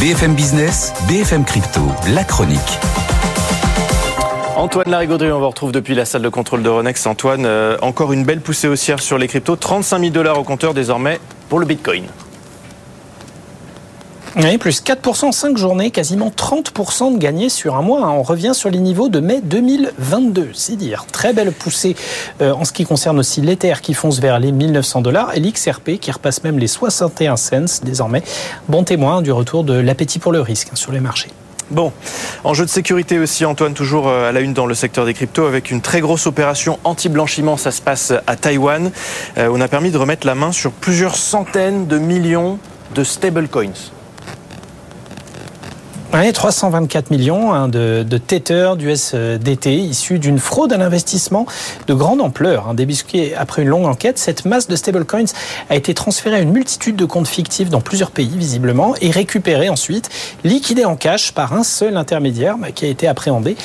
BFM Business, BFM Crypto, la chronique. Antoine Larigauderie, on vous retrouve depuis la salle de contrôle de Ronex. Antoine, euh, encore une belle poussée haussière sur les cryptos. 35 000 dollars au compteur désormais pour le Bitcoin. Oui, plus 4% en 5 journées, quasiment 30% de gagnés sur un mois. On revient sur les niveaux de mai 2022, c'est dire. Très belle poussée euh, en ce qui concerne aussi l'Ether qui fonce vers les 1900 dollars et l'XRP qui repasse même les 61 cents désormais. Bon témoin du retour de l'appétit pour le risque hein, sur les marchés. Bon, enjeu de sécurité aussi, Antoine, toujours euh, à la une dans le secteur des cryptos, avec une très grosse opération anti-blanchiment. Ça se passe à Taïwan. Euh, on a permis de remettre la main sur plusieurs centaines de millions de stablecoins. Oui, 324 millions hein, de, de Tether d'USDT issus d'une fraude à l'investissement de grande ampleur. Hein, débusquée après une longue enquête, cette masse de stablecoins a été transférée à une multitude de comptes fictifs dans plusieurs pays, visiblement, et récupérée ensuite, liquidée en cash par un seul intermédiaire bah, qui a été appréhendé.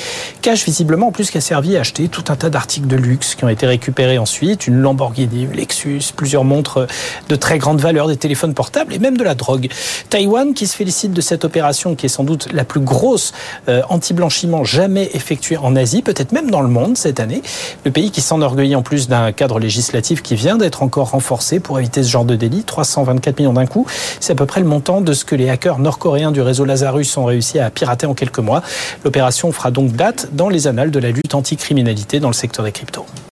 Cash, visiblement, en plus, qui a servi à acheter tout un tas d'articles de luxe qui ont été récupérés ensuite, une Lamborghini, une Lexus, plusieurs montres de très grande valeur, des téléphones portables et même de la drogue. Taïwan, qui se félicite de cette opération qui est sans la plus grosse euh, anti-blanchiment jamais effectuée en Asie, peut-être même dans le monde cette année. Le pays qui s'enorgueillit en plus d'un cadre législatif qui vient d'être encore renforcé pour éviter ce genre de délit, 324 millions d'un coup. C'est à peu près le montant de ce que les hackers nord-coréens du réseau Lazarus ont réussi à pirater en quelques mois. L'opération fera donc date dans les annales de la lutte anti-criminalité dans le secteur des cryptos.